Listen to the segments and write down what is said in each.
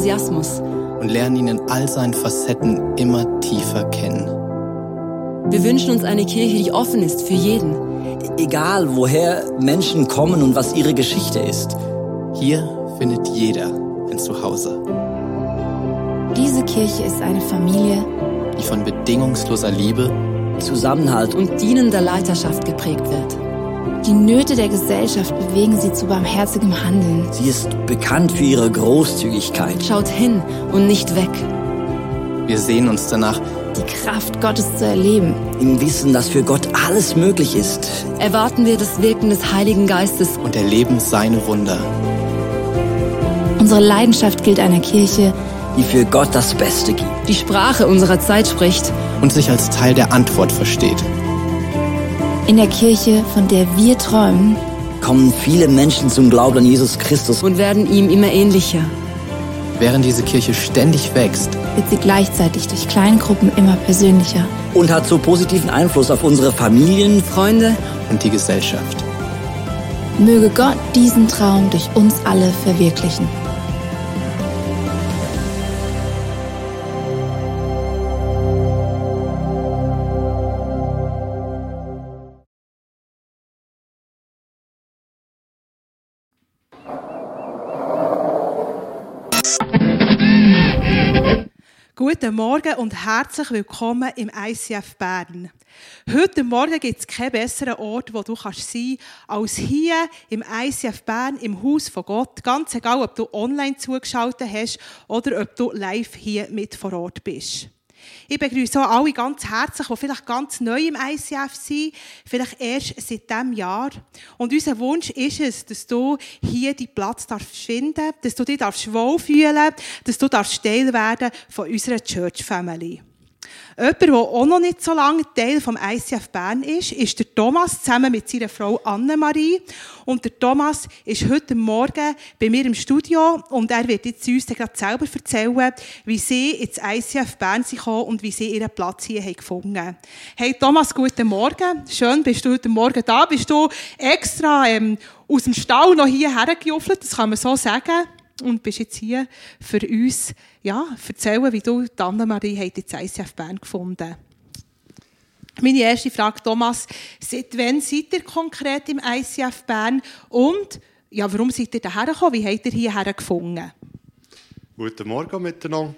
Enthusiasmus. Und lernen ihn in all seinen Facetten immer tiefer kennen. Wir wünschen uns eine Kirche, die offen ist für jeden. Egal, woher Menschen kommen und was ihre Geschichte ist. Hier findet jeder ein Zuhause. Diese Kirche ist eine Familie, die von bedingungsloser Liebe, Zusammenhalt und dienender Leiterschaft geprägt wird. Die Nöte der Gesellschaft bewegen sie zu barmherzigem Handeln. Sie ist bekannt für ihre Großzügigkeit. Schaut hin und nicht weg. Wir sehen uns danach, die Kraft Gottes zu erleben. Im Wissen, dass für Gott alles möglich ist. Erwarten wir das Wirken des Heiligen Geistes und erleben seine Wunder. Unsere Leidenschaft gilt einer Kirche, die für Gott das Beste gibt. Die Sprache unserer Zeit spricht und sich als Teil der Antwort versteht. In der Kirche, von der wir träumen, kommen viele Menschen zum Glauben an Jesus Christus und werden ihm immer ähnlicher. Während diese Kirche ständig wächst, wird sie gleichzeitig durch Kleingruppen immer persönlicher und hat so positiven Einfluss auf unsere Familien, Freunde und die Gesellschaft. Möge Gott diesen Traum durch uns alle verwirklichen. Guten Morgen und herzlich willkommen im ICF Bern. Heute Morgen gibt es keinen besseren Ort, wo du kannst sein als hier im ICF Bern, im Haus von Gott. Ganz egal, ob du online zugeschaltet hast oder ob du live hier mit vor Ort bist. Ich begrüße auch alle ganz herzlich, die vielleicht ganz neu im ICF sind, vielleicht erst seit diesem Jahr. Und unser Wunsch ist es, dass du hier deinen Platz darfst finden dass du dich darfst dass du darfst Teil werden von unserer Church Family. Jemand, der auch noch nicht so lange Teil vom ICF Bern ist, ist der Thomas zusammen mit seiner Frau Annemarie. Und der Thomas ist heute Morgen bei mir im Studio und er wird jetzt uns gerade selber erzählen, wie sie ins ICF Bern sind und wie sie ihren Platz hier haben gefunden Hey Thomas, guten Morgen. Schön, bist du heute Morgen da. Bist du extra ähm, aus dem Stall noch hierher gejuffelt, das kann man so sagen und bist jetzt hier für uns, ja, erzählen, wie du Anna-Marie jetzt ICF Bern gefunden Meine erste Frage, Thomas, seit wann seid ihr konkret im ICF Bern und ja, warum seid ihr hierher gekommen? Wie habt ihr hierher gefunden? Guten Morgen miteinander.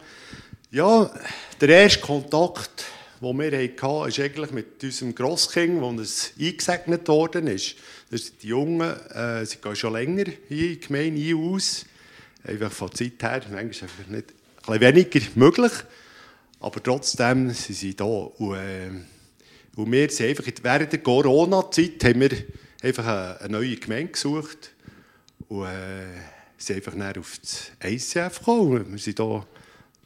Ja, der erste Kontakt, den wir hatten, ist eigentlich mit unserem Grosskind, das eingesegnet worden ist. Das sind die Jungen, äh, sie gehen schon länger hier in die Gemeinde aus einfach von Zeit her, manchmal ist einfach nicht, ein weniger möglich, aber trotzdem sind sie da. Und, äh, und wir sind einfach, während der Corona-Zeit haben wir einfach eine, eine, neue Gemeinde gesucht und äh, sind einfach näher auf das ICF gekommen. Wir sind hier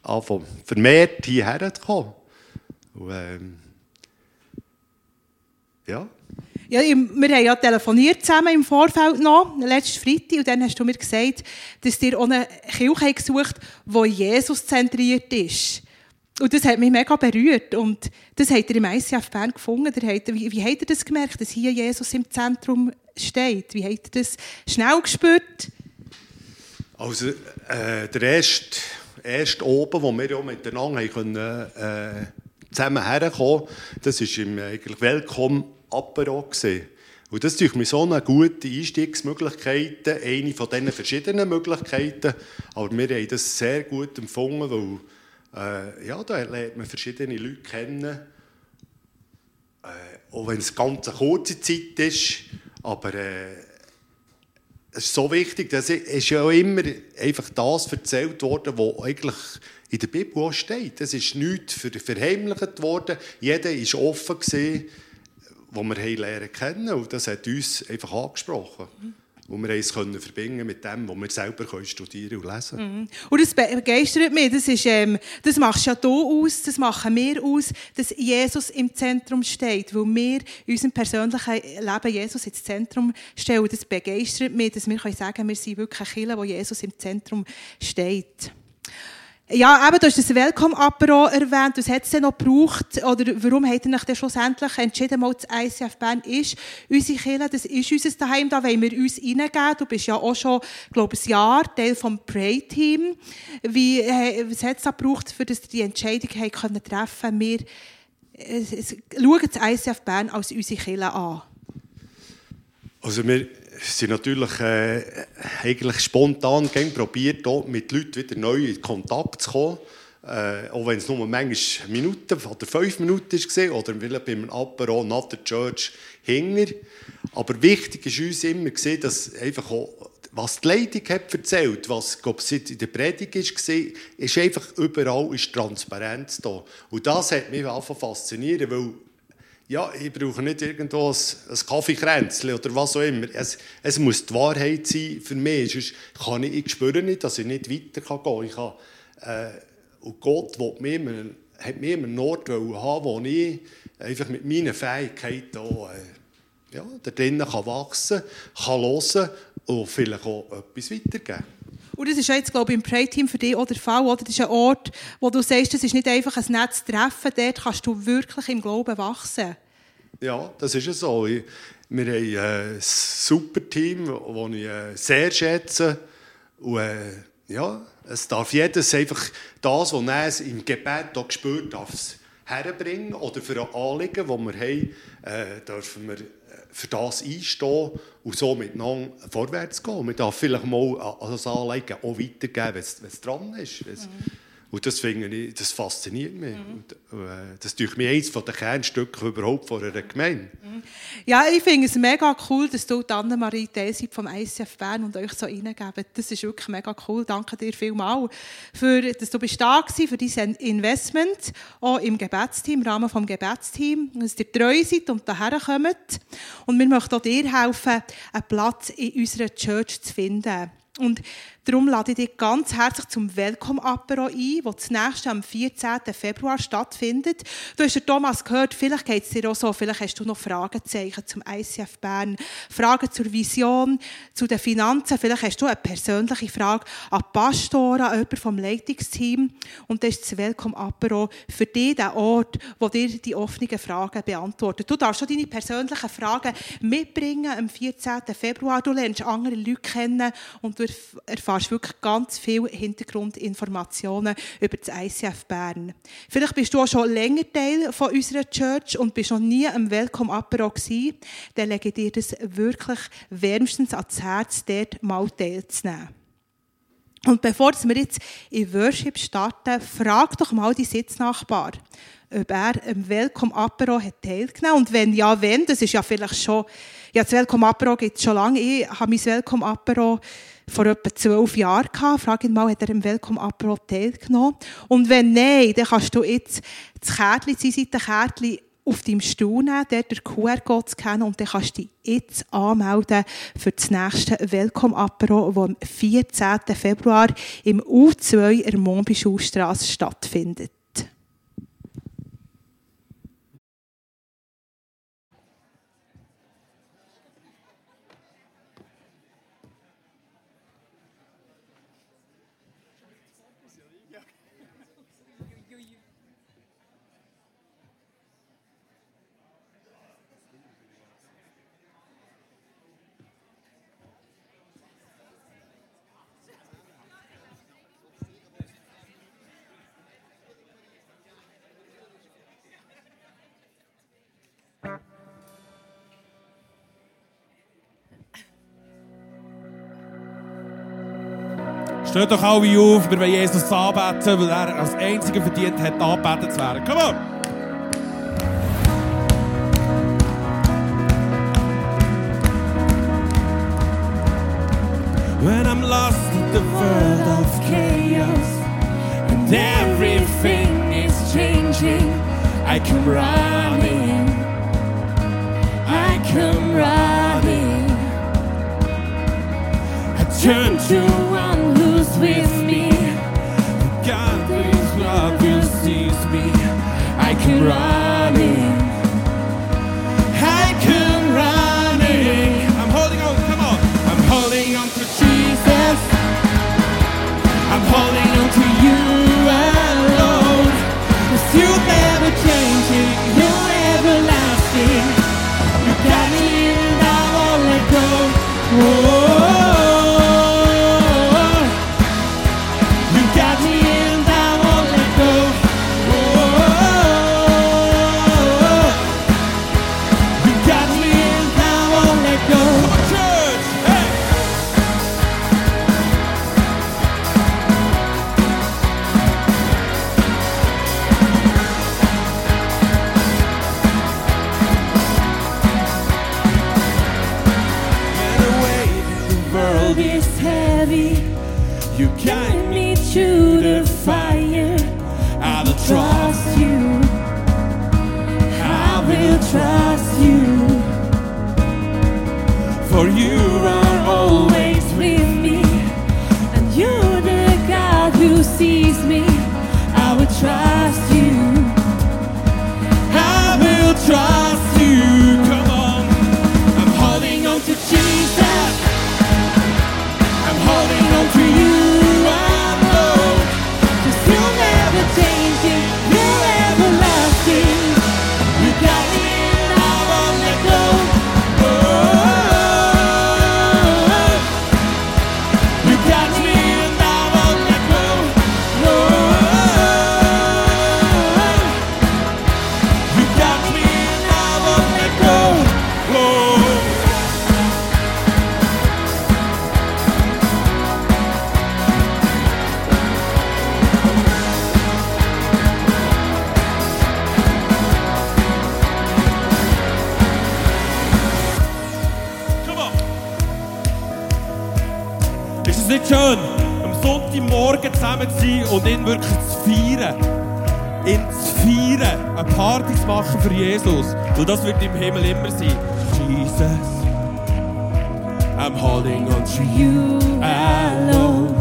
angefangen, vermehrt hierher zu kommen. Und, äh, ja. Ja, wir haben ja telefoniert zusammen im Vorfeld noch, letzten Freitag, und dann hast du mir gesagt, dass dir auch eine Kirche gesucht die Jesus zentriert ist. Und das hat mich mega berührt. Und das habt ihr im ICF Bern gefunden. Wie, wie habt ihr das gemerkt, dass hier Jesus im Zentrum steht? Wie habt ihr das schnell gespürt? Also, äh, der erste, erste oben, wo wir ja miteinander können, äh, zusammen herkommen, das ist im eigentlich Welcome Apero. Und das ist mir so eine gute Einstiegsmöglichkeit, eine von diesen verschiedenen Möglichkeiten. Aber wir haben das sehr gut empfunden, weil äh, ja, da lernt man verschiedene Leute kennen. Äh, auch wenn es eine ganz kurze Zeit ist. Aber äh, es ist so wichtig, dass es ja immer einfach das erzählt worden, was eigentlich in der Bibel auch steht. Es ist nichts verheimlicht worden. Jeder war offen. Gewesen die wir lernen kennen. Und das hat uns einfach angesprochen. Mhm. Und wir es können verbinden mit dem, was wir selber können studieren und lesen mhm. Und das begeistert mich. Das, ist, ähm, das machst ja du aus, das machen wir aus, dass Jesus im Zentrum steht. Weil wir in unserem persönlichen Leben Jesus ins Zentrum stellen. Das begeistert mich, dass wir können sagen wir sind wirklich Kirche, wo Jesus im Zentrum steht. Ja, eben, du hast das Welcome-Apero erwähnt. Was hat es denn noch gebraucht? Oder warum hat euch denn schlussendlich entschieden, mal das ICF Bern ist unsere Kirche, das ist unser Daheim, da wollen wir uns reingeben. Du bist ja auch schon, glaube ich, ein Jahr Teil vom Pray-Team. Wie, äh, was hat es da gebraucht, für dass die Entscheidung haben können treffen Wir äh, schauen das ICF Bern als unsere Kirche an. Also wir sind natürlich äh, eigentlich spontan probiert, mit Leuten wieder neu in Kontakt zu kommen. Äh, auch wenn es nur manchmal Minuten oder fünf Minuten war oder vielleicht beim Apero nach der Church hinger. Aber wichtig ist uns immer gesehen, dass einfach auch, was die Leitung hat erzählt, was glaub, in der Predigt war, ist einfach überall ist Transparenz da. Und das hat mich einfach fasziniert, weil ja, ich brauche nicht irgendwo ein, ein Kaffeekränzchen oder was auch immer. Es, es, muss die Wahrheit sein für mich. Sonst kann ich, ich spüre nicht, dass ich nicht weiter kann gehen kann. äh, und Gott will mich immer, hat mich immer einen Ort haben, wo ich einfach mit meinen Fähigkeiten auch, äh, ja, da drinnen kann wachsen kann, hören und vielleicht auch etwas weitergeben. Und das ist jetzt, glaube ich, im Pray-Team für dich auch der Fall. Oder? Das ist ein Ort, wo du sagst, das ist nicht einfach ein nettes Treffen, dort kannst du wirklich im Glauben wachsen. Ja, das ist es so. Wir haben ein super Team, das ich äh, sehr schätze. Und äh, ja, es darf jedes einfach das, was er im Gebet auch gespürt darf, herbringen oder für ein Anliegen, das wir haben, äh, dürfen wir für das einstehen und so miteinander vorwärts gehen. Man darf vielleicht mal das Anliegen auch weitergeben, wenn es dran ist. Mhm. Und das, finde ich, das fasziniert mich. Mhm. Und, äh, das ist mich eines der Kernstücke überhaupt von einer Gemeinde. Mhm. Ja, ich finde es mega cool, dass du Anne-Marie Teil seid vom ICF Bern und euch so reingebt. Das ist wirklich mega cool. Danke dir vielmals, für, dass du bist da warst, für dein Investment, auch im Gebetsteam, im Rahmen des Gebetsteams, dass ihr treu seid und daher kommt. Und wir möchten auch dir helfen, einen Platz in unserer Church zu finden. Und Darum lade ich dich ganz herzlich zum Welcome Apero ein, das nächste am 14. Februar stattfindet. Du hast ja Thomas gehört, vielleicht geht es dir auch so, vielleicht hast du noch Fragezeichen zum ICF Bern, Fragen zur Vision, zu den Finanzen, vielleicht hast du eine persönliche Frage an Pastoren, an jemanden vom Leitungsteam. Und das ist das Welcome Apero für dich der Ort, wo dir die offenen Fragen beantwortet. Du darfst schon deine persönlichen Fragen mitbringen am 14. Februar. Du lernst andere Leute kennen und du erfährst erfährst wirklich ganz viele Hintergrundinformationen über das ICF Bern. Vielleicht bist du auch schon länger Teil von unserer Church und bist noch nie am Welcome Apero gewesen. Dann lege ich dir das wirklich wärmstens ans Herz, dort mal teilzunehmen. Und bevor wir jetzt in Worship starten, frag doch mal die Sitznachbar, ob er am Welcome Apero hat teilgenommen Und wenn ja, wenn, das ist ja vielleicht schon, ja, das Welcome Apero gibt es schon lange. Ich habe mein Welcome Apero vor etwa zwölf Jahren gehabt. Frag ihn mal, hat er im Welcome Apero teilgenommen? Und wenn nein, dann kannst du jetzt das Kärtchen, das Seitenkärtchen auf deinem Stuhl nehmen, dort den QR-Code scannen und dann kannst du dich jetzt anmelden für das nächste Welcome Apero, das am 14. Februar im U2 in der Monbischulstrasse stattfindet. Steht doch alle auf, wir wollen Jesus anbeten, weil er als Einziger verdient hat, zu werden. Come on! When I'm lost in the world of chaos and everything is changing, I come running, I come running. I turn to I'm holding on, come on. I'm holding on to Jesus. I'm holding world is heavy, you guide me through the fire. I will trust you. I will trust. Und das wird im Himmel immer sein. Jesus, I'm holding on to you alone,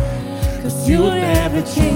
cause you'll never change.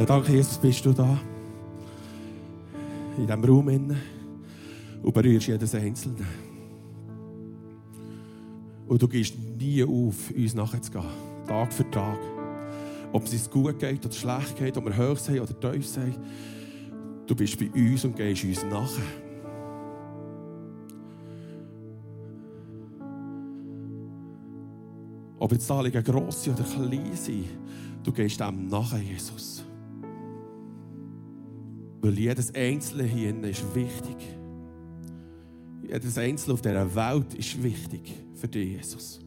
Ja, danke Jesus, bist du da. In diesem Raum innen. Und berührst jedes Einzelne. Und du gehst nie auf, uns nachzugehen. Tag für Tag. Ob es uns gut geht oder schlecht geht, ob wir hoch sind oder tief sind. Du bist bei uns und gehst uns nachher. Ob die Anliegen gross oder klein sind, du gehst dem nachher, Jesus. Weil jedes Einzelne hier ist wichtig. Jedes Einzelne auf dieser Welt ist wichtig für dich, Jesus.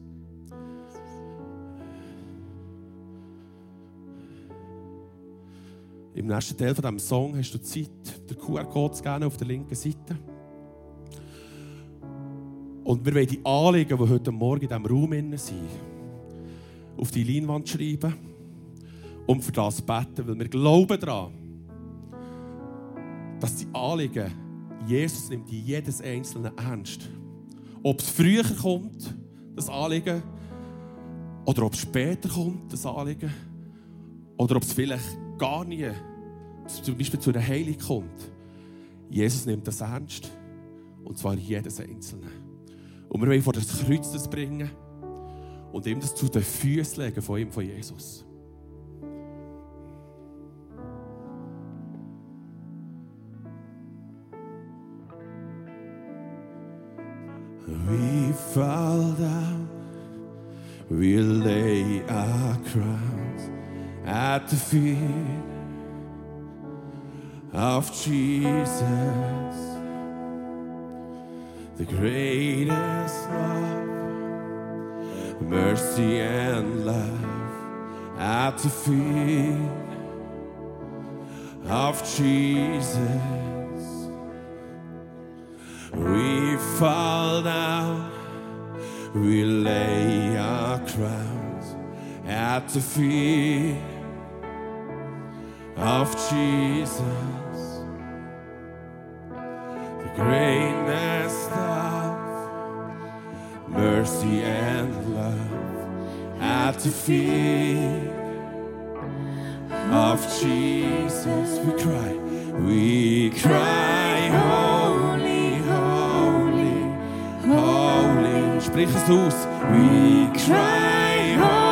Im nächsten Teil von diesem Song hast du Zeit, den QR-Code zu geben auf der linken Seite. Und wir wollen die Anliegen, die heute Morgen in diesem Raum sind, auf die Leinwand schreiben und für das beten, weil wir glauben daran, dass die Anliegen, Jesus nimmt die jedes Einzelne ernst. Ob es früher kommt, das Anliegen, oder ob es später kommt, das Anliegen, oder ob es vielleicht gar nie, zum Beispiel zu einer Heilung kommt. Jesus nimmt das ernst, und zwar jedes Einzelne. Und wir wollen vor das Kreuz das bringen und ihm das zu den Füßen legen von ihm, von Jesus. Fall down, we lay our crowns at the feet of Jesus, the greatest love, mercy and love at the feet of Jesus. We fall down, we lay our crowns at the feet of Jesus. The greatness of mercy and love at the feet of Jesus. We cry, we cry, holy, Sprich es aus. We cry, holy,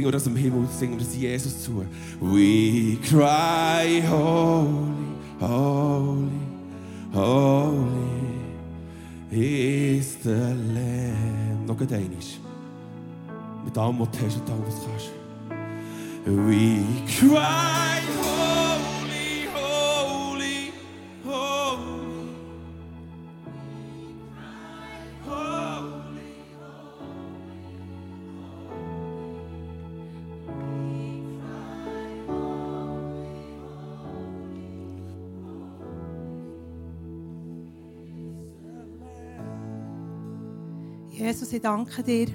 Singen das im Himmel, singen das Jesus zu. We cry, holy, holy, holy is the Lamb. Noch einmal. Mit allem, was du hast und allem, was du kannst. We cry, holy, Jesus, ich danke dir,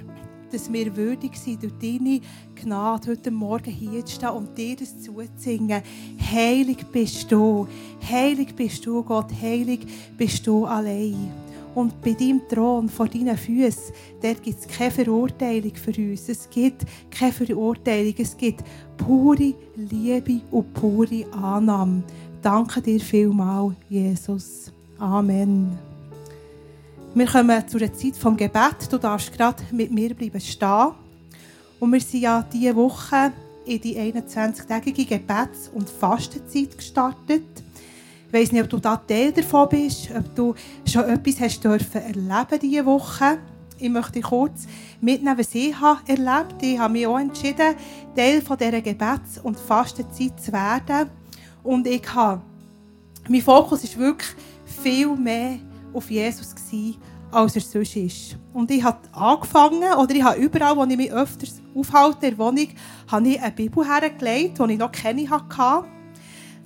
dass wir würdig sind, durch deine Gnade heute Morgen hier zu stehen und dir das zuzusingen. Heilig bist du, heilig bist du, Gott, heilig bist du allein. Und bei deinem Thron, vor deinen Füßen, dort gibt es keine Verurteilung für uns. Es gibt keine Verurteilung. Es gibt pure Liebe und pure Annahme. Danke dir vielmals, Jesus. Amen. Wir kommen zu der Zeit vom Gebet. Du darfst gerade mit mir bleiben stehen. Und wir sind ja diese Woche in die 21-tägige Gebets- und Fastenzeit gestartet. Ich weiss nicht, ob du da Teil davon bist, ob du schon etwas hast dürfen erleben diese Woche. Ich möchte kurz mitnehmen, was ich habe erlebt Ich habe mich auch entschieden, Teil von dieser Gebets- und Fastenzeit zu werden. Und ich habe, mein Fokus ist wirklich viel mehr auf Jesus gewesen, als er sonst ist. Und ich habe angefangen, oder ich habe überall, wo ich mich öfters aufhalte, in der Wohnung, habe ich eine Bibel hergelegt, die ich noch keine hatte.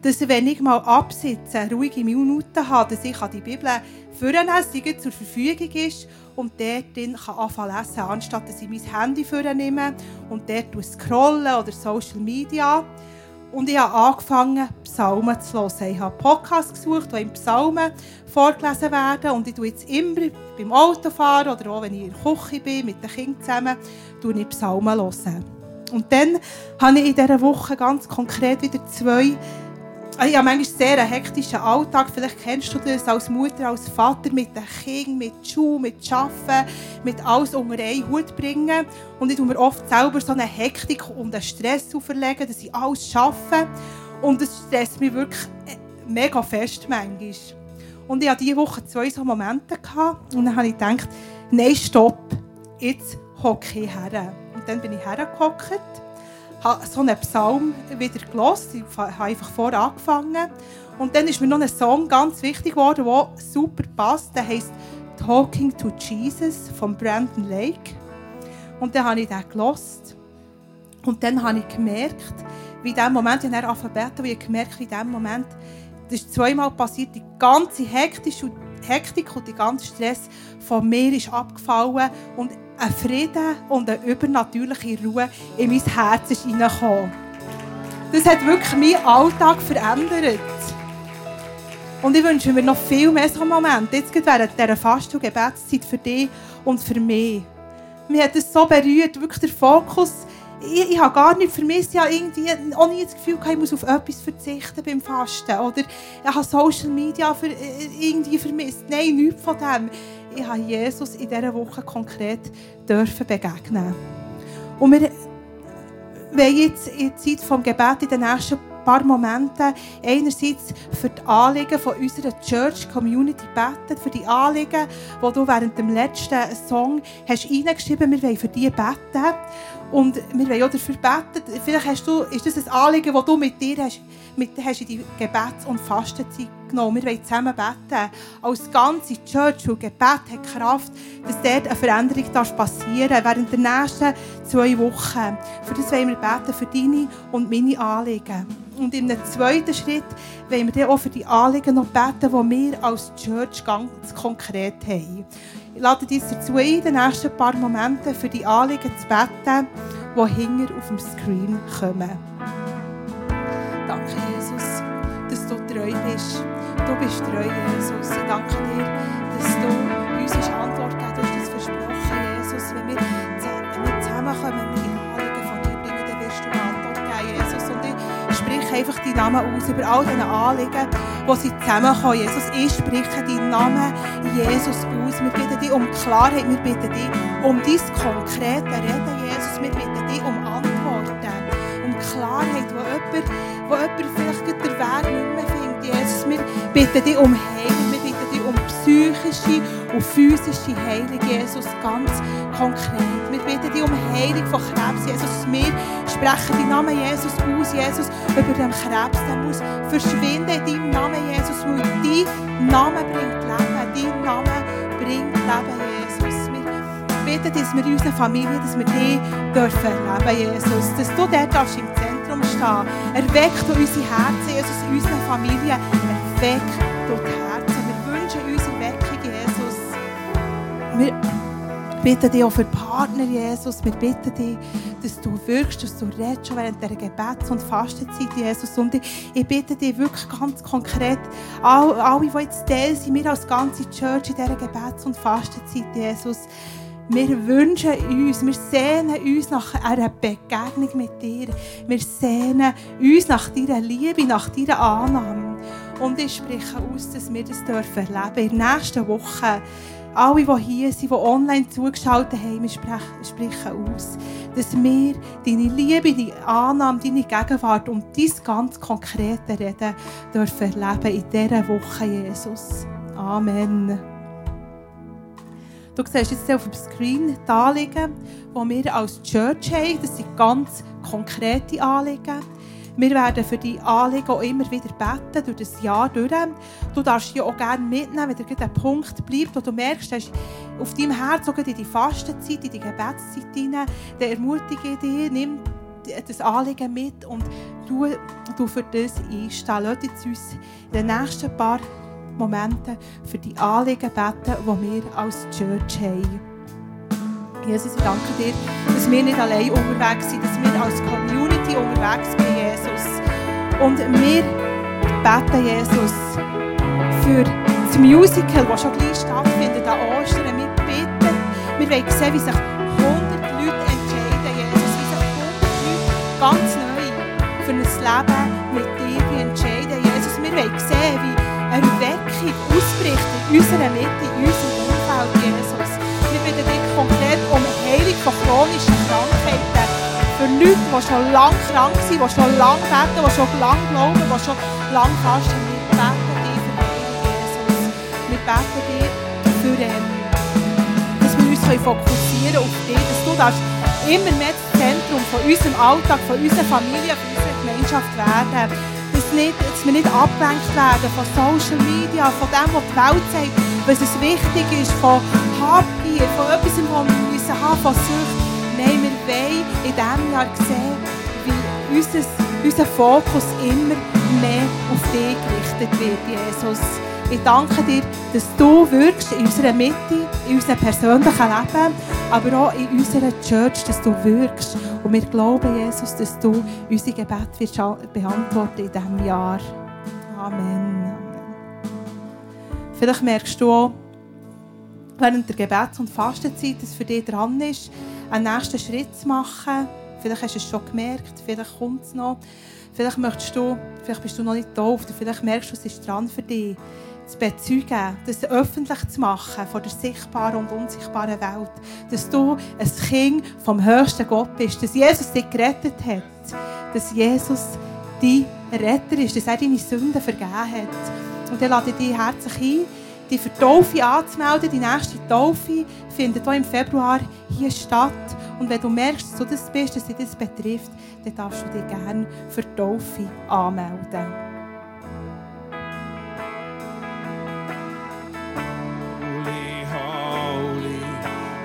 Dass wenn ich mal absitze, ruhige Minuten habe, dass ich die Bibel vornehmen kann, zur Verfügung ist und dort drin kann anfangen lesen, anstatt dass ich mein Handy vornehme und dort scrollen oder Social Media. Und ich habe angefangen, Psalmen zu hören. Ich habe Podcasts gesucht, wo in Psalmen vorgelesen werden. Und ich tue jetzt immer beim Autofahren oder auch wenn ich in der Küche bin, mit den Kindern zusammen, tue ich Psalmen hören. Und dann habe ich in dieser Woche ganz konkret wieder zwei ich habe manchmal sehr einen hektischen Alltag. Vielleicht kennst du das als Mutter, als Vater mit den Kindern, mit Schuh, mit Arbeiten, mit alles unter einen Hut bringen. Und ich tue mir oft selber so eine Hektik und einen Stress auferlegen, dass ich alles schaffe. Und es stresst mich wirklich mega fest manchmal. Und ich hatte diese Woche zwei so Momente. Gehabt, und dann habe ich gedacht, nein, stopp, jetzt hocke ich her. Und dann bin ich hergehockt habe so einen Psalm wieder gelesen. Ich habe einfach vor angefangen. Und dann ist mir noch ein Song ganz wichtig geworden, der super passt. Der heißt Talking to Jesus von Brandon Lake. Und dann habe ich den gelesen. Und dann habe ich gemerkt, wie in dem Moment, ich habe Alphabet, wie ich gemerkt wie in dem Moment, das ist zweimal passiert, die ganze Hektik und, Hektik und der ganze Stress von mir ist abgefallen und ein Frieden und eine übernatürliche Ruhe in mein Herz ist. Das hat wirklich meinen Alltag verändert. Und ich wünsche mir noch viel mehr so Momente, jetzt während dieser Fast- und Gebetszeit für dich und für mich. Mir hat es so berührt, wirklich der Fokus. Ich, ich habe gar nicht vermisst, ich habe irgendwie auch nie das Gefühl, ich muss auf etwas verzichten beim Fasten. Oder ich habe Social Media für, irgendwie vermisst. Nein, nichts von dem ich habe Jesus in dieser Woche konkret dürfen begegnen. Und wir wollen jetzt in der Zeit des Gebet in den nächsten paar Momenten einerseits für die Anliegen von unserer Church Community beten, für die Anliegen, die du während dem letzten Song hast reingeschrieben hast, wir wollen für die beten. Und wir wollen auch dafür beten. Vielleicht hast du, ist das ein Anliegen, das du mit dir hast, mit, hast in die Gebets- und Fastenzeit genommen. Wir wollen zusammen beten. Als ganze Church und Gebet hat Kraft, dass dort eine Veränderung passieren darf während der nächsten zwei Wochen. Für das wollen wir beten, für deine und meine Anliegen. Und in einem zweiten Schritt wollen wir dann auch für die Anliegen noch beten, die wir als Church ganz konkret haben. Ich lade dich dazu ein, in den nächsten paar Momenten für die Anliegen zu beten, die hinter auf dem Screen kommen. Danke, treu bist. Du bist treu, Jesus. Ich danke dir, dass du uns eine Antwort gegeben hast. Das versprochen, Jesus. Wenn wir, wenn wir zusammenkommen, den Anliegen von dir bringen, dann wirst du eine Antwort geben, Jesus. Und ich spreche einfach die Namen aus über all diese Anliegen, wo sie zusammenkommen. Jesus, ich spreche deinen Namen Jesus aus. Wir bitten dich um Klarheit, wir bitten dich um dein konkrete Reden, Jesus. Wir bitten dich um Antworten, um Klarheit, wo jemand, wo jemand vielleicht den Weg nicht mehr findet. Jesus, wir bitten dich um Heilung, wir bitten dich um psychische und physische Heilung, Jesus, ganz konkret. Wir bitten dich um Heilung von Krebs, Jesus. Wir sprechen deinen Namen Jesus aus, Jesus, über den Krebs. Der muss verschwinden in deinem Namen, Jesus, weil dein Name bringt Leben. Dein Name bringt Leben, Jesus. Wir bitten, dass wir in unserer Familie, dass wir dich dürfen leben, Jesus. Dass du dort darfst im Zentrum stehen. Erweckt du unsere Herzen, Jesus, in unserer Familie. Erweckt du die Herzen. Wir wünschen uns Erweckung, Jesus. Wir bitten dich auch für Partner, Jesus. Wir bitten dich, dass du wirkst, dass du redest schon während dieser Gebets- und Fastenzeit, Jesus. Und ich, ich bitte dich wirklich ganz konkret, all, alle, die jetzt Teil sind, wir als ganze Church in dieser Gebets- und Fastenzeit, Jesus, wir wünschen uns, wir sehnen uns nach einer Begegnung mit dir. Wir sehnen uns nach deiner Liebe, nach deiner Annahme. Und ich spreche aus, dass wir das dürfen erleben. In der nächsten Woche, alle, die hier sind, die online zugeschaltet haben, wir sprechen aus, dass wir deine Liebe, deine Annahme, deine Gegenwart und dein ganz konkrete Reden dürfen erleben in dieser Woche, Jesus. Amen. Du siehst jetzt auf dem Screen die Anliegen, die wir als Church haben. Das sind ganz konkrete Anliegen. Wir werden für die Anliegen auch immer wieder beten, durch das Jahr durch. Du darfst ja auch gerne mitnehmen, wenn dir ein Punkt bleibt, wo du merkst, dass auf deinem Herz, auch in die Fastenzeit, in die Gebetszeit hinein, dann ermutige ich dich, nimm das Anliegen mit und du, du für das einstehen. Lass uns in den nächsten paar Momenten für die Anliegen beten, die wir als Church haben. Jesus, ich danke dir, dass wir nicht allein unterwegs sind, dass wir als Community unterwegs sind, Jesus. Und wir beten, Jesus, für das Musical, das schon gleich stattfindet an Ostern. Wir bitten, wir wollen sehen, wie sich 100 Leute entscheiden, Jesus, wie sich 100 Leute ganz neu für ein Leben mit dir entscheiden, Jesus. Wir wollen sehen, wie Erweckung ausbricht in unserer Mitte, in unserem Umfeld, Jesus. Wir bitten dich konkret um Heilung von chronischen Krankheiten. Für Leute, die schon lange krank sind, die schon lange beten, die schon lange glauben, die schon lange fasten. Wir beten dich für Heilung, Jesus. Wir beten dich für, ähm, dass wir uns fokussieren auf dich, dass du darfst immer mehr das Zentrum von unserem Alltag, von unserer Familie, von unserer Gemeinschaft werden. Nicht, dass wir nicht abgelenkt werden von Social Media, von dem, was die Welt sagt, was es wichtig ist, von Habgier, von etwas, was wir müssen haben, von Sucht. Nein, wir wollen in diesem Jahr sehen, wie unser, unser Fokus immer mehr auf dich gerichtet wird, Jesus. Ich danke dir, dass du wirkst in unserer Mitte, in unserem persönlichen Leben, aber auch in unserer Church, dass du wirkst. Und wir glauben, Jesus, dass du unsere wirst beantworten in diesem Jahr. Amen. Vielleicht merkst du auch, während der Gebets- und Fastenzeit, dass für dich dran ist, einen nächsten Schritt zu machen. Vielleicht hast du es schon gemerkt, vielleicht kommt es noch. Vielleicht möchtest du, vielleicht bist du noch nicht oder vielleicht merkst du, es ist dran für dich, zu bezeugen, das öffentlich zu machen vor der sichtbaren und unsichtbaren Welt. Dass du ein Kind vom höchsten Gott bist, dass Jesus dich gerettet hat, dass Jesus dein Retter ist, dass er deine Sünden vergeben hat. Und dann lade ich dich herzlich ein, dich für die Taufe anzumelden. Die nächste Taufe findet auch im Februar hier statt. Und wenn du merkst, dass du das bist, dass dich das betrifft, dann darfst du dich gerne für die Taufe anmelden.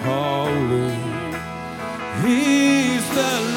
Holy. He's the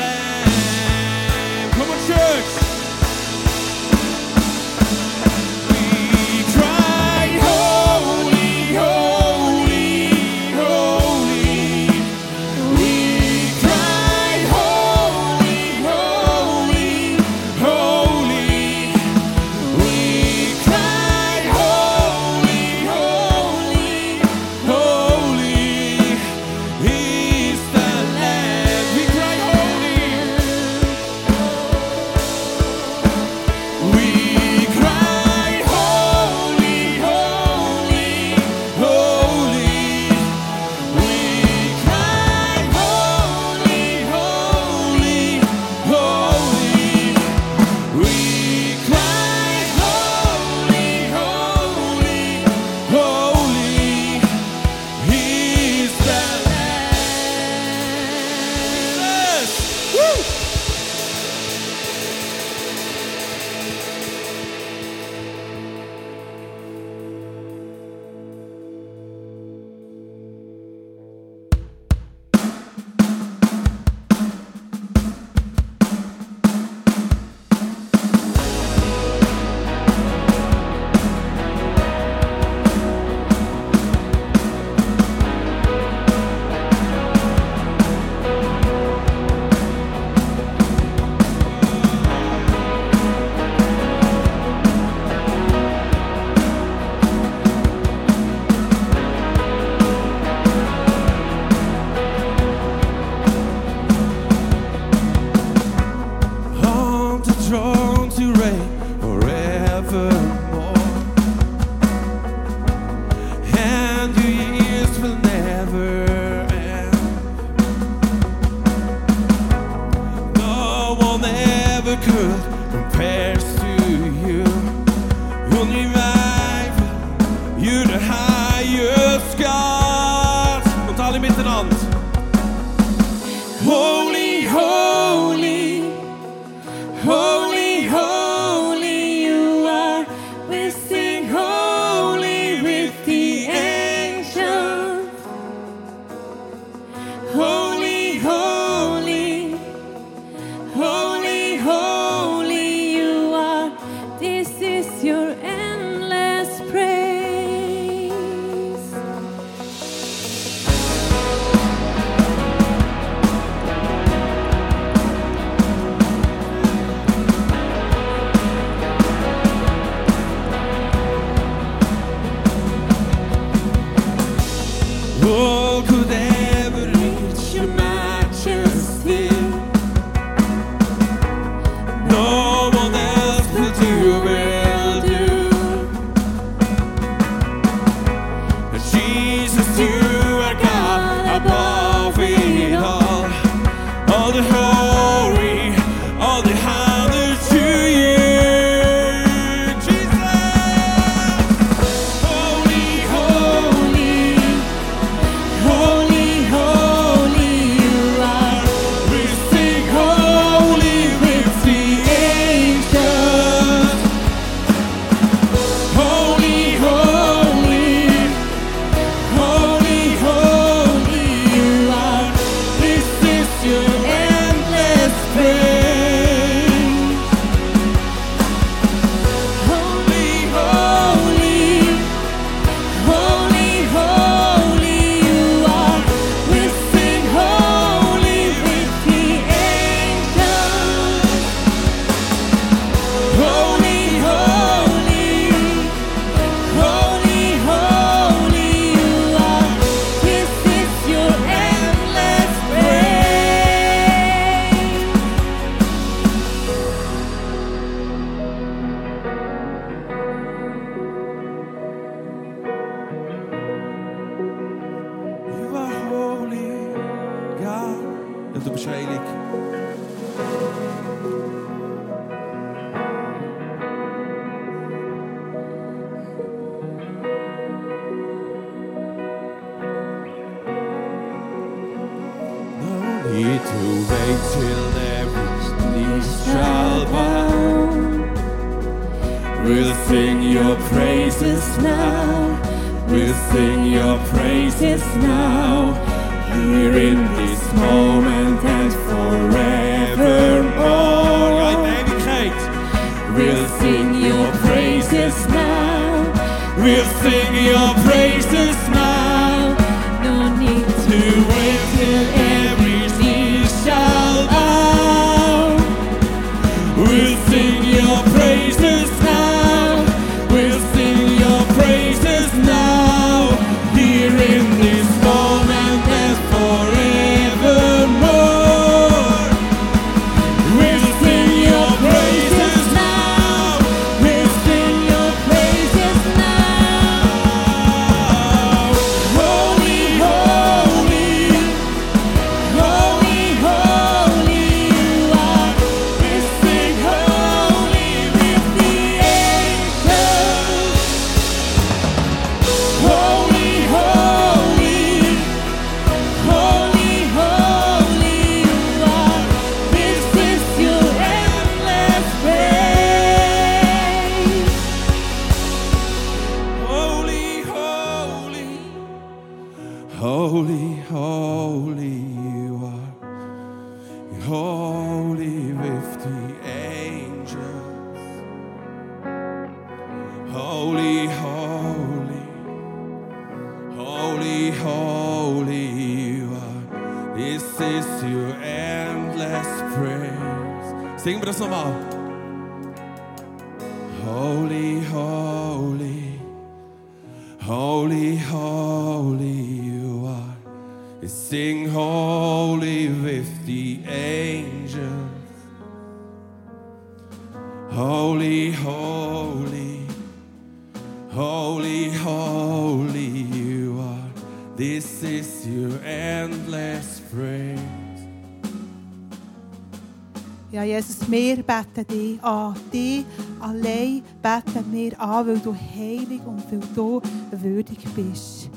wir beten dich an. Dich allein beten wir an, weil du heilig und weil du würdig bist.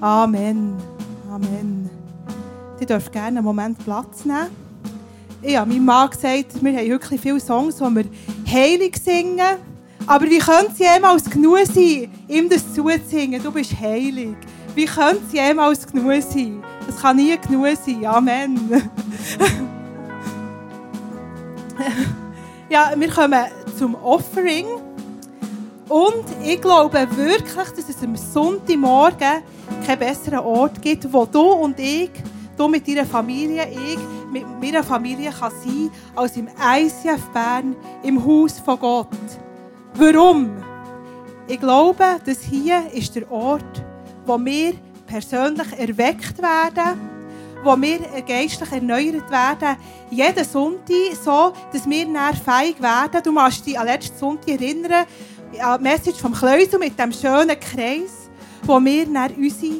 Amen. Amen. Sie dürfen gerne einen Moment Platz nehmen. Ich habe meinem Mann gesagt, wir haben wirklich viele Songs, die wir heilig singen. Aber wie könnte es jemals genug sein, ihm das zuzusingen? Du bist heilig. Wie könnte es jemals genug sein? Es kann nie genug sein. Amen. ja, wir kommen zum Offering. Und ich glaube wirklich, dass es am Sonntagmorgen keinen besseren Ort gibt, wo du und ich, du mit deiner Familie, ich mit meiner Familie kann sein als im ICF Bern, im Haus von Gott. Warum? Ich glaube, dass hier ist der Ort, wo wir persönlich erweckt werden, wo wir geistlich erneuert werden, jeden Sonntag so, dass wir dann fähig werden. Du musst dich an letzten Sonntag erinnern, an die Message vom Kleusel mit dem schönen Kreis, wo wir dann unsere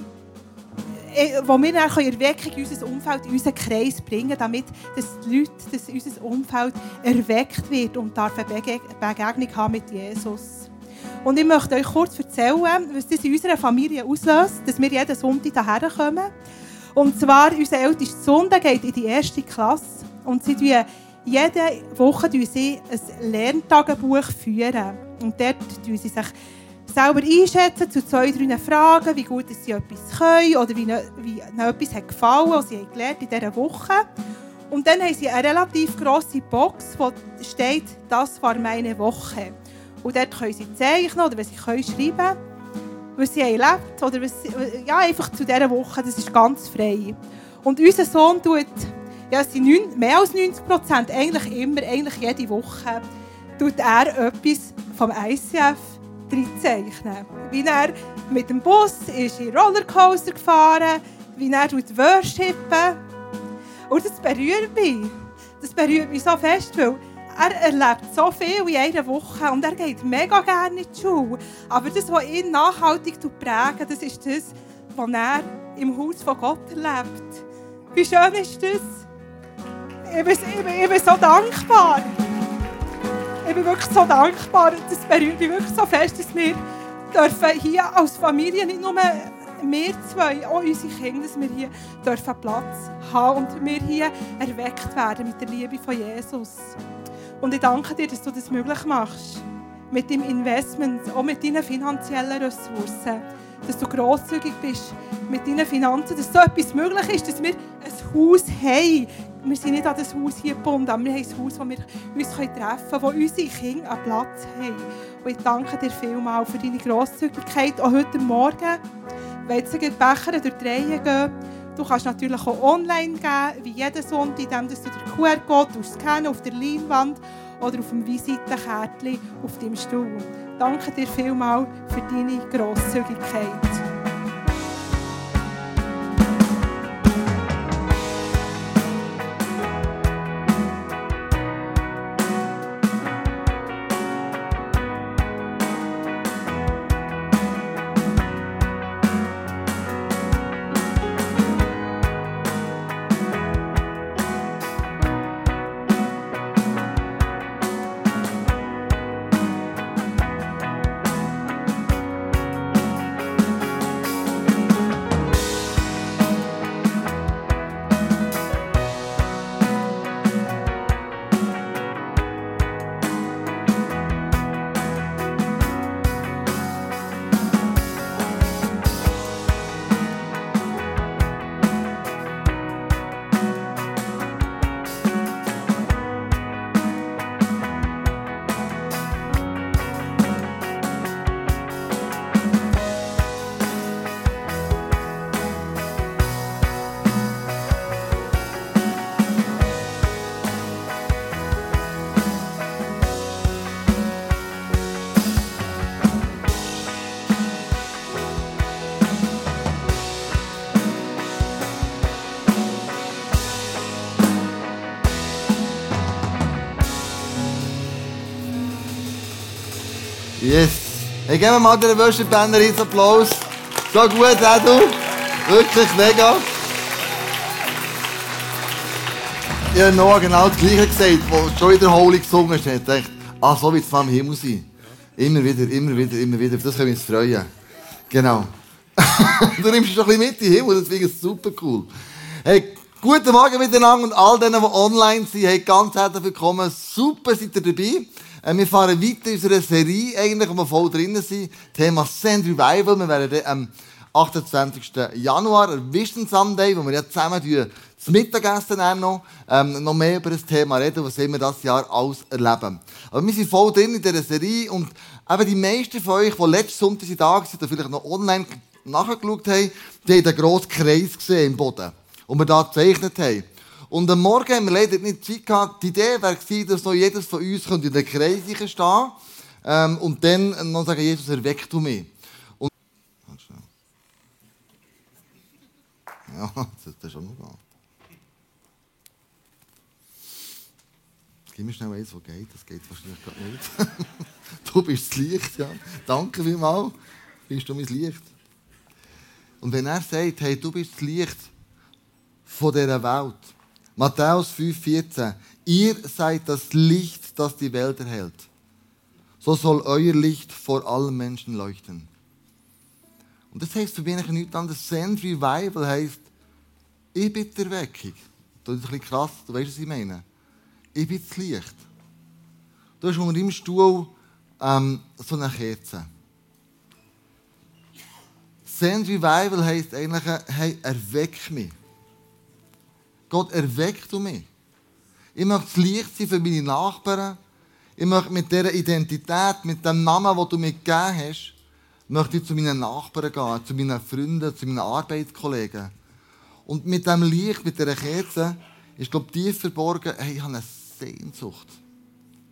äh, wo wir dann Erweckung in unser Umfeld, in unseren Kreis bringen damit dass die Leute, dass unser Umfeld erweckt wird und darf eine Bege Begegnung haben mit Jesus. Und ich möchte euch kurz erzählen, was das in unserer Familie auslöst, dass wir jeden Sonntag hierher kommen. Und zwar, unser ältester Sohn geht in die erste Klasse und sie führen jede Woche ein Lerntagebuch. Führen. Und dort tun sie sich selber einschätzen zu zwei, drei Fragen, wie gut sie etwas können oder wie ihnen, wie ihnen etwas hat gefallen was sie gelernt in dieser Woche. Und dann haben sie eine relativ grosse Box, wo steht, das war meine Woche. Und dort können sie zeichnen oder wenn sie können schreiben was sie erlebt oder was sie, ja, einfach zu dieser Woche, das ist ganz frei. Und unser Sohn tut, ja, neun, mehr als 90 Prozent, eigentlich immer, eigentlich jede Woche, tut er etwas vom ICF zeichnen. Wie er mit dem Bus ist in Rollercoaster gefahren, wie er worshipen. Und das berührt mich. Das berührt mich so fest, weil er erlebt so viel in einer Woche und er geht mega gerne in die Schule. Aber das, was ihn nachhaltig prägt, das ist das, was er im Haus von Gott erlebt. Wie schön ist das? Ich bin, ich bin, ich bin so dankbar. Ich bin wirklich so dankbar. Das berührt mich wirklich so fest, dass wir dürfen hier als Familie nicht nur wir zwei, auch unsere Kinder, dass wir hier dürfen Platz haben und wir hier erweckt werden mit der Liebe von Jesus. Und ich danke dir, dass du das möglich machst. mit deinem Investment, auch mit deinen finanziellen Ressourcen. Dass du grosszügig bist mit deinen Finanzen, dass so etwas möglich ist, dass wir ein Haus haben. Wir sind nicht an das Haus hier gebunden, aber wir haben ein Haus, wo wir uns treffen können, wo unsere Kinder einen Platz haben. Und ich danke dir vielmals für deine Grosszügigkeit, auch heute Morgen. Wenn jetzt die Becher durch die Reihe gehen, du kannst natürlich auch online geben, wie jeden Sonntag, indem du den QR-Code scannen auf der Leinwand oder auf dem Visitenkärtchen auf deinem Stuhl. Danke dir vielmals für deine Grosszügigkeit. Yes. Hey, geben wir mal der Worship-Band einen Applaus. So gut, Edu. Wirklich mega. Ich habe Noah genau das Gleiche gesagt, wo schon Wiederholung gesungen hast. Ich dachte, ah, so wird es im Himmel sein. Immer wieder, immer wieder, immer wieder. Auf Das können wir uns freuen. Genau. du nimmst es schon ein bisschen mit in den Himmel, das finde ich super cool. Hey, guten Morgen miteinander und all denen, die online sind. Hey, ganz herzlich willkommen. Super, seid ihr dabei. Äh, Wir fahren weiter in unserer Serie, eigentlich, wo wir voll drinnen sind. Thema Send Revival. Wir werden am 28. Januar, Vision Sunday, wo wir ja zusammen das Mittagessen nehmen noch, ähm, noch mehr über das Thema reden, was wir das Jahr alles erleben. Aber wir sind voll drin in dieser Serie und eben die meisten von euch, die letzten Sonntag da waren oder vielleicht noch online nachgeschaut haben, die haben den grossen Kreis gesehen im Boden, den wir da gezeichnet haben. Und am Morgen haben wir leider nicht Zeit gehabt. Die Idee wäre gewesen, dass noch jedes von uns in den Kreis stehen ähm, und dann noch sagen, Jesus, erweck du mich. Und ja, das ist schon noch. Gib mir schnell eins, was geht. Das geht wahrscheinlich gerade nicht. du bist das Licht, ja. Danke vielmals. Bist du mein Licht. Und wenn er sagt, hey, du bist das Licht von dieser Welt. Matthäus 5,14. Ihr seid das Licht, das die Welt erhält. So soll euer Licht vor allen Menschen leuchten. Und das heisst für mich nichts anderes. Send Revival heisst, ich bin die Erweckung. Das ist ein bisschen krass, du weißt, was ich meine. Ich bin das Licht. Du hast unter deinem Stuhl ähm, so eine Kerze. Send Revival heisst eigentlich, hey, erweck mich. Gott, erweck du mich. Ich möchte das Licht sein für meine Nachbarn. Ich möchte mit dieser Identität, mit dem Namen, den du mir gegeben hast, möchte ich zu meinen Nachbarn gehen, zu meinen Freunden, zu meinen Arbeitskollegen. Und mit dem Licht, mit dieser Kerze, ist, glaube ich, tief verborgen, hey, ich habe eine Sehnsucht.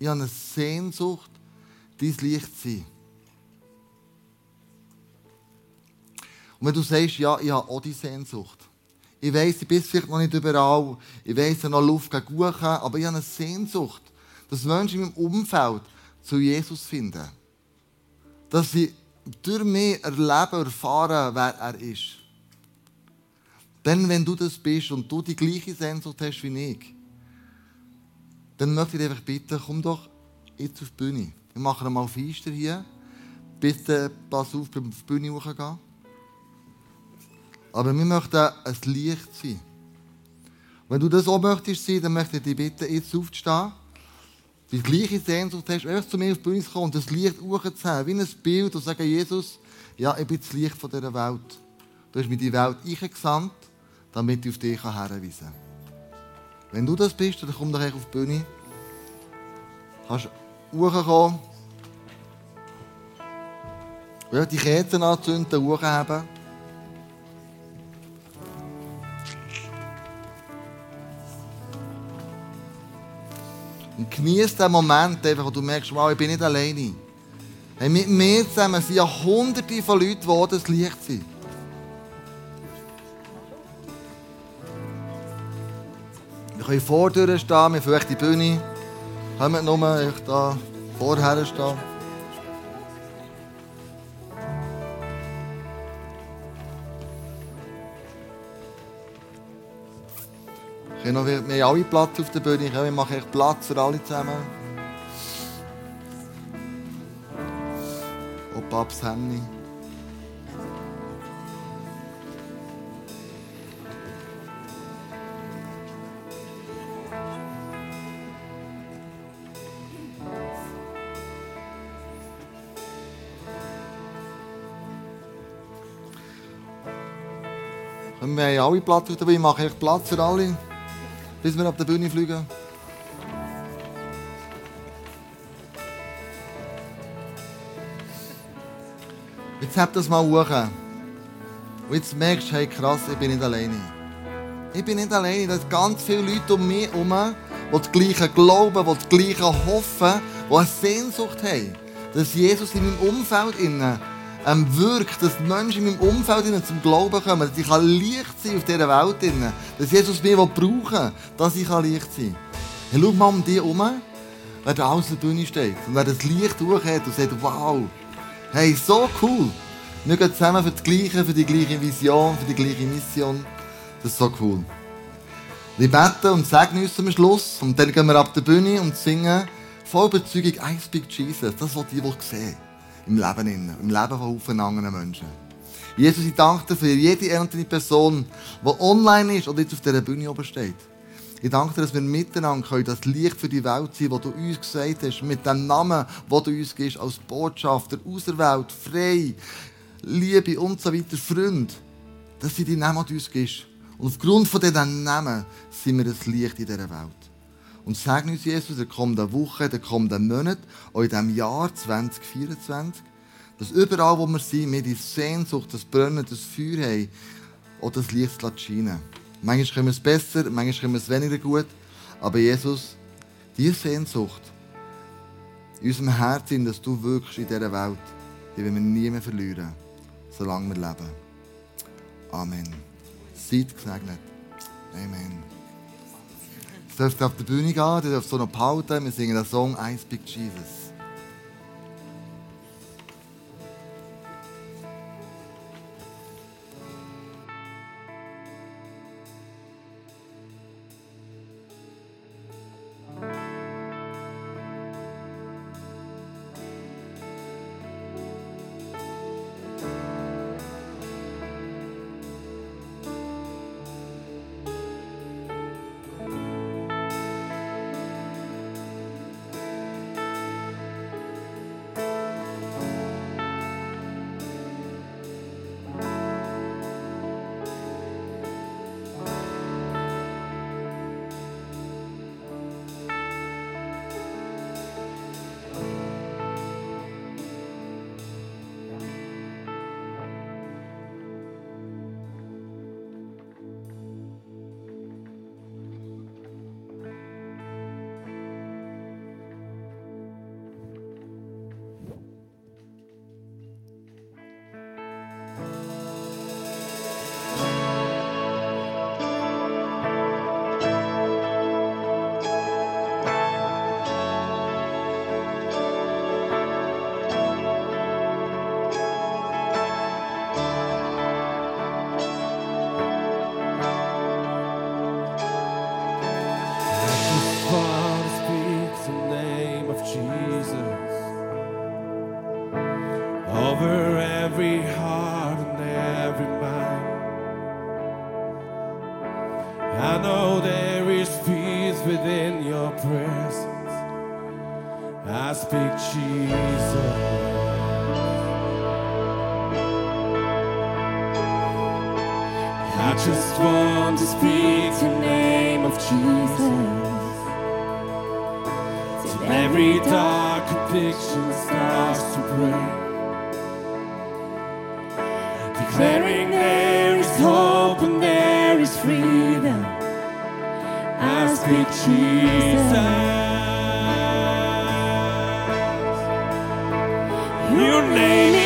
Ich habe eine Sehnsucht, dein Licht zu sein. Und wenn du sagst, ja, ich habe auch die Sehnsucht. Ich weiss, ich bin vielleicht noch nicht überall. Ich weiss, ich habe noch Luft gegen Kuchen, aber ich habe eine Sehnsucht, dass Menschen in meinem Umfeld zu Jesus finden. Dass sie durch mich erleben, erfahren, wer er ist. Denn wenn du das bist und du die gleiche Sehnsucht hast wie ich, dann möchte ich dich einfach bitten, komm doch jetzt auf die Bühne. Wir machen einmal Feister hier. Bitte pass auf, beim auf die Bühne hochgehen. Aber wir möchten ein Licht sein. Wenn du das auch möchtest sein, dann möchte ich dich bitten, jetzt aufzustehen. die gleiche Sehnsucht hast, einfach zu mir auf die Bühne zu kommen und das Licht hochzuheben, wie ein Bild und sagen, Jesus, ja, ich bin das Licht von dieser Welt. Du hast mir die Welt eingesandt, damit ich auf dich herweisen kann. Wenn du das bist, dann komm doch auf die Bühne. Kannst hochkommen. Ja, die Kerzen anzünden, hochheben. Und genieß den Moment, wo du merkst, wow, ich bin nicht alleine. Hey, mit mir zusammen sind ja hunderte von Leuten, die das Licht sind. Wir können vorne stehen, wir vielleicht die Bühne. Kommt nur echt da vorher stehen. Habe noch, wir haben alle Platz auf der Bühne. Ich mache echt Platz für alle zusammen. Und Henny. Und wir haben alle Platz auf der Bühne. Ich mache echt Platz für alle, bis wir auf der Bühne fliegen. Jetzt habt das mal hoch. Und jetzt merkst du, hey krass, ich bin nicht alleine. Ich bin nicht alleine. Da sind ganz viele Leute um mich herum, die das Gleiche glauben, die das Gleiche hoffen, die eine Sehnsucht haben, dass Jesus in meinem Umfeld innen ähm, wirkt, dass die Menschen in meinem Umfeld zum Glauben kommen, dass ich Licht sein auf dieser Welt dass Jesus mich brauchen will, dass ich Licht sein kann. Hey, schau mal um dich herum, wer da der Bühne steht und wer das Licht durchhat und sagt, wow, hey, so cool. Wir gehen zusammen für das Gleiche, für die gleiche Vision, für die gleiche Mission. Das ist so cool. Wir beten und segnen uns am Schluss und dann gehen wir ab der Bühne und singen voll Überzeugung I speak Jesus. Das, was ich sehen im Leben, innen, im Leben von anderen Menschen. Jesus, ich danke dir für jede einzelne Person, die online ist oder jetzt auf dieser Bühne oben steht. Ich danke dir, dass wir miteinander können, das Licht für die Welt sein, wo du uns gesagt hast, mit dem Namen, wo du uns gibst, als Botschafter, aus der Welt, frei, Liebe und so weiter, Freund, dass sie die Namen uns gibst. Und aufgrund von diesen Namen sind wir das Licht in dieser Welt. Und sag uns, Jesus, in der kommenden Woche, in den kommenden Monat, auch in diesem Jahr 2024, dass überall, wo wir sind, wir die Sehnsucht, das Brennen, das Feuer haben, auch das Licht zu scheinen. Manchmal können wir es besser, manchmal können wir es weniger gut. Aber Jesus, diese Sehnsucht in unserem Herzen, dass du wirkst in dieser Welt, die wollen wir nie mehr verlieren, solange wir leben. Amen. Seid gesegnet. Amen. Dürft auf die Bühne gehen, ihr dürft so noch behalten. Wir singen den Song I Speak Jesus. I just want to speak the name of Jesus. Till every dark addiction starts to break. Declaring there is hope and there is freedom. I speak Jesus. Your name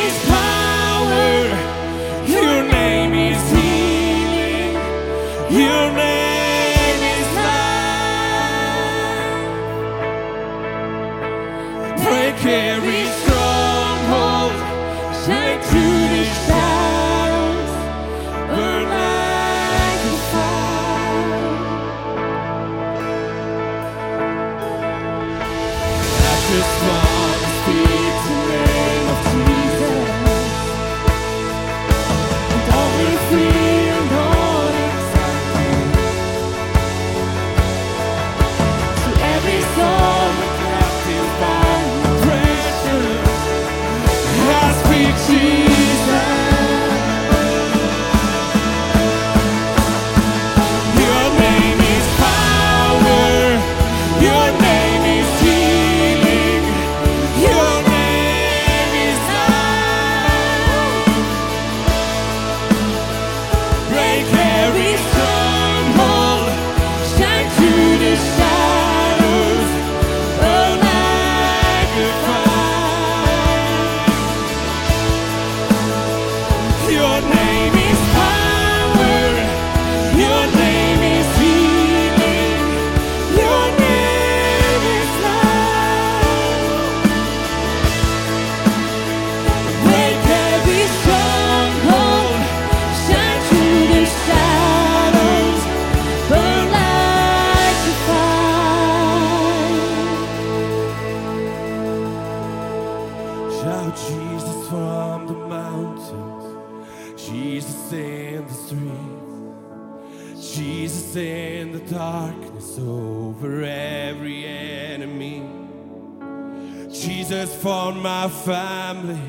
for my family,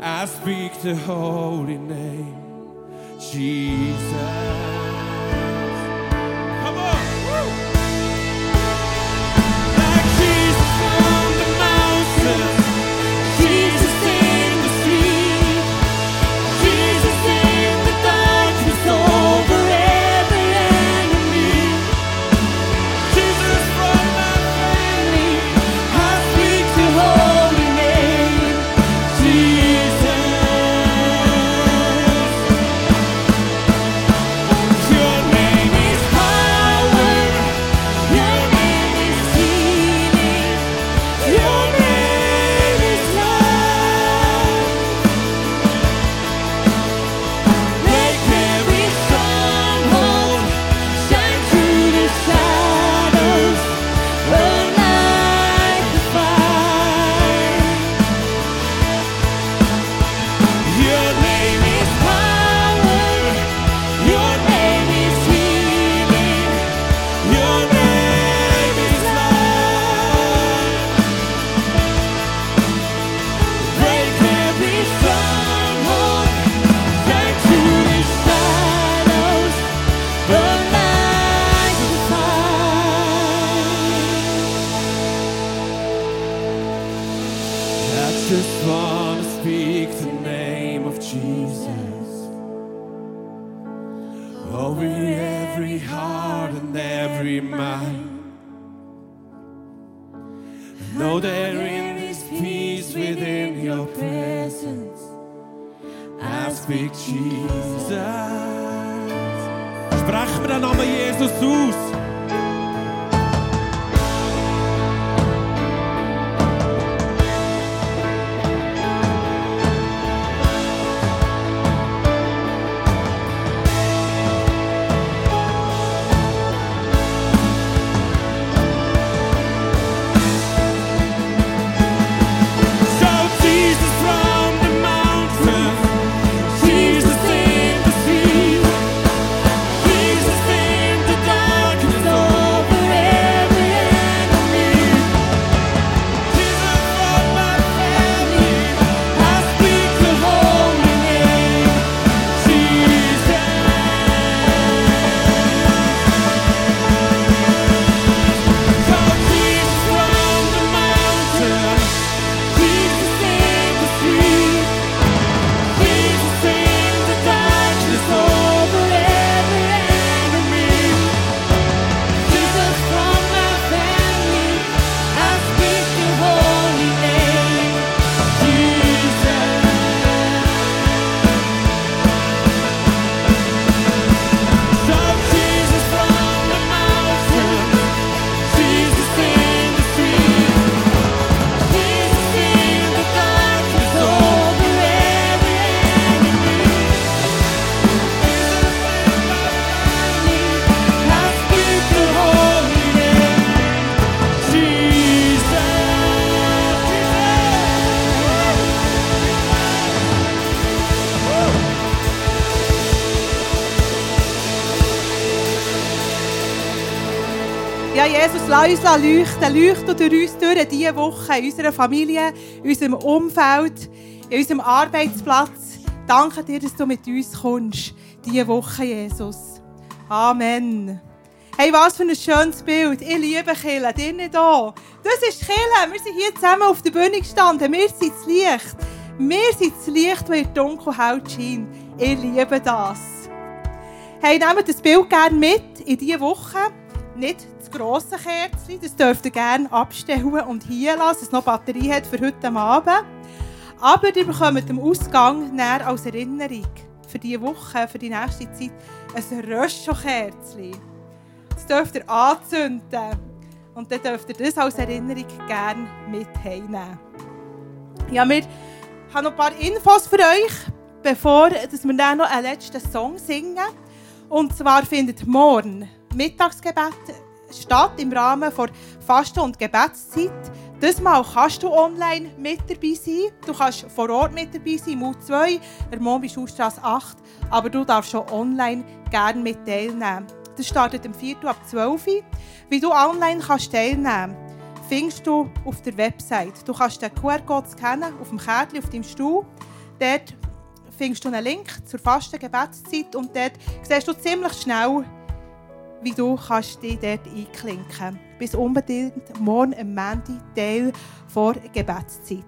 I speak the holy name, Jesus. Know Though there is peace within your presence, I speak Jesus. Den Namen Jesus aus. Uns leuchten. Leuchte durch uns durch diese Woche in unserer Familie, in unserem Umfeld, in unserem Arbeitsplatz. Danke dir, dass du mit uns kommst. Diese Woche, Jesus. Amen. Hey, was für ein schönes Bild. Ich liebe Kille. Ihr nicht auch. Das ist Kille. Wir sind hier zusammen auf der Bühne gestanden. Wir sind das Licht. Wir sind das Licht, das in der Dunkelheit scheint. Ich liebe das. Hey, nehmt das Bild gerne mit in diese Woche. Nicht grosse Kerzchen, das dürft ihr gerne abstellen und hier lassen, dass es noch Batterie hat für heute Abend. Aber ihr bekommt am Ausgang näher als Erinnerung für diese Woche, für die nächste Zeit, ein Röschenkerzchen. Das dürft ihr anzünden. Und dann dürft ihr das als Erinnerung gerne mit heimnehmen. Ja, wir haben noch ein paar Infos für euch, bevor dass wir dann noch einen letzten Song singen. Und zwar findet morgen Mittagsgebet statt im Rahmen der Fasten- und Gebetszeit. Das Mal kannst du online mit dabei sein. Du kannst vor Ort mit dabei sein, im U2, der Mombi-Schulstrasse 8. Aber du darfst schon online gerne mit teilnehmen. Das startet am 4. ab 12 Uhr. Wie du online kannst teilnehmen findest du auf der Website. Du kannst den QR-Code scannen auf dem Kärtchen auf deinem Stuhl. Dort findest du einen Link zur Fastengebetszeit und dort siehst du ziemlich schnell, wie du dich dort einklinken kannst. Bis unbedingt morgen am Montag Teil vor Gebetszeit.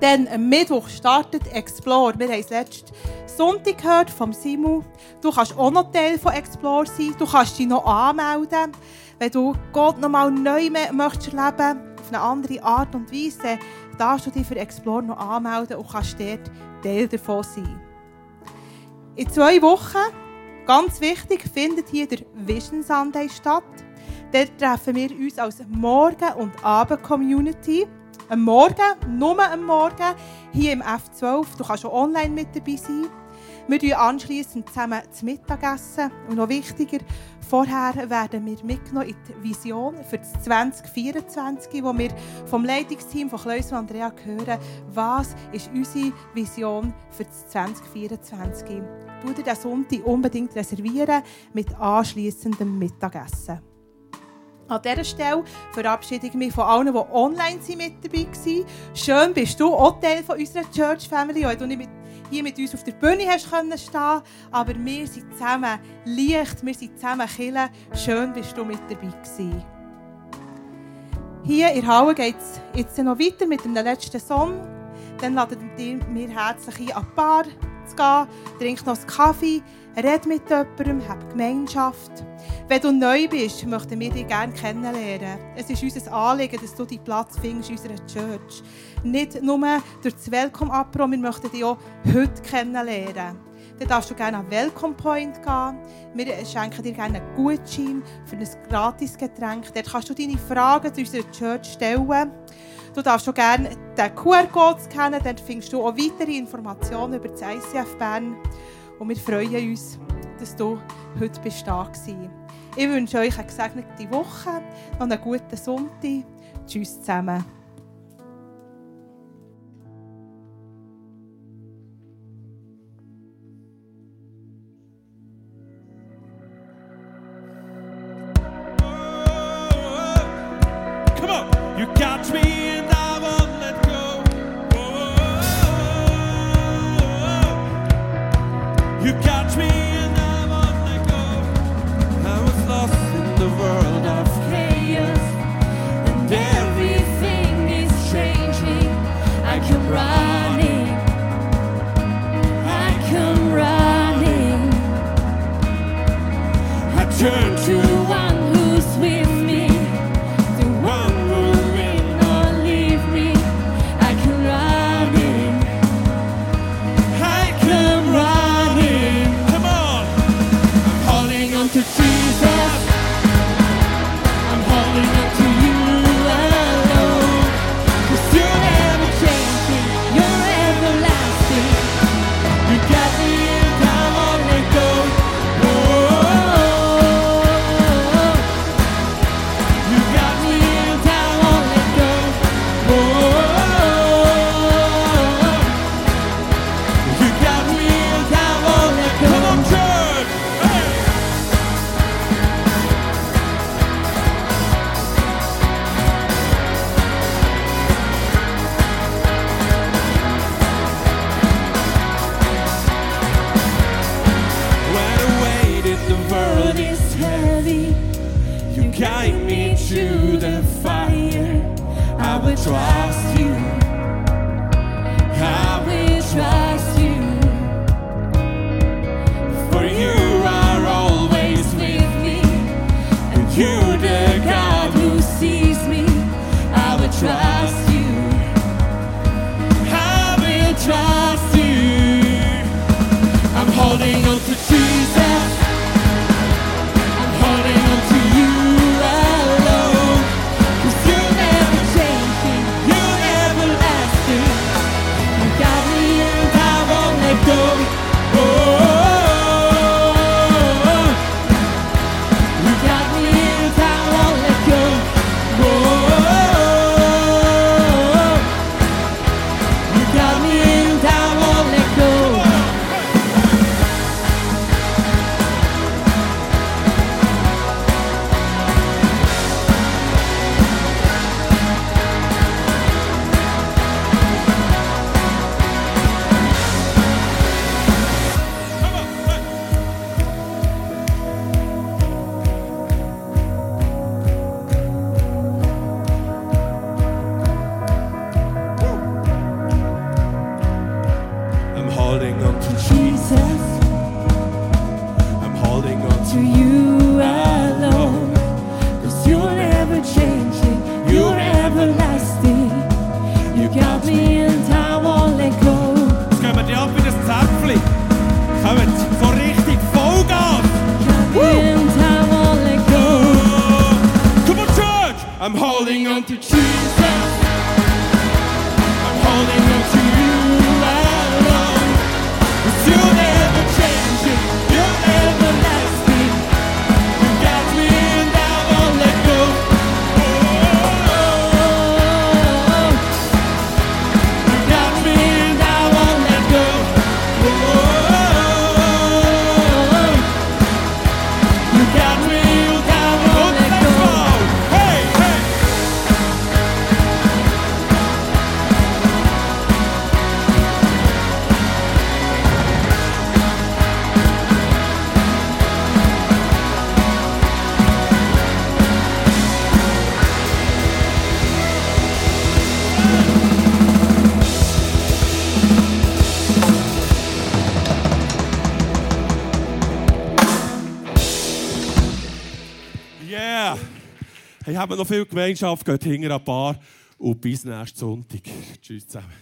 Dann am Mittwoch startet Explore. Wir haben es letzten Sonntag gehört vom Simu. Du kannst auch noch Teil von Explore sein. Du kannst dich noch anmelden. Wenn du Gott noch mal neu möchtest erleben auf eine andere Art und Weise, darfst du dich für Explore noch anmelden und kannst dort Teil davon sein. In zwei Wochen, ganz wichtig, findet hier der Vision Sunday statt. Dort treffen wir uns als Morgen- und Abend-Community. Am Morgen, nur am Morgen, hier im F12. Du kannst auch online mit dabei sein. Wir essen anschliessend zusammen zu Mittag essen. Und noch wichtiger, vorher werden wir mitgenommen in die Vision für das 2024, wo wir vom Leitungsteam von Kleus und Andrea hören, was ist unsere Vision für das 2024. Du dir diesen Sonntag unbedingt reservieren mit anschliessendem Mittagessen. An dieser Stelle verabschiede ich mich von allen, die online sind, mit dabei waren. Schön bist du auch Teil von unserer Church Family, auch du nicht hier mit uns auf der Bühne hast können stehen, aber wir sind zusammen Licht, wir sind zusammen Kille. Schön bist du mit dabei gewesen. Hier in Halle geht es jetzt noch weiter mit dem letzten Song. Dann laden wir herzlich ein, an die Bar zu gehen, trink noch einen Kaffee, red mit jemandem, hab Gemeinschaft. Wenn du neu bist, möchten wir dich gerne kennenlernen. Es ist unser Anliegen, dass du deinen Platz findest in unserer Church. Nicht nur durch das Welcome-Apro, wir möchten dich auch heute kennenlernen. Dann darfst du gerne an Welcome Point gehen. Wir schenken dir gerne einen Gutschein für ein gratis Getränk. Dort kannst du deine Fragen zu unserer Church stellen. Du darfst auch gerne den QR-Code scannen, dann findest du auch weitere Informationen über das ICF Bern. Und wir freuen uns, dass du heute bist da warst. Ich wünsche euch eine gesegnete Woche, noch einen guten Sonntag. Tschüss zusammen. Turn to haben noch viel Gemeinschaft. Geht hinter ein paar und bis nächsten Sonntag. Tschüss zusammen.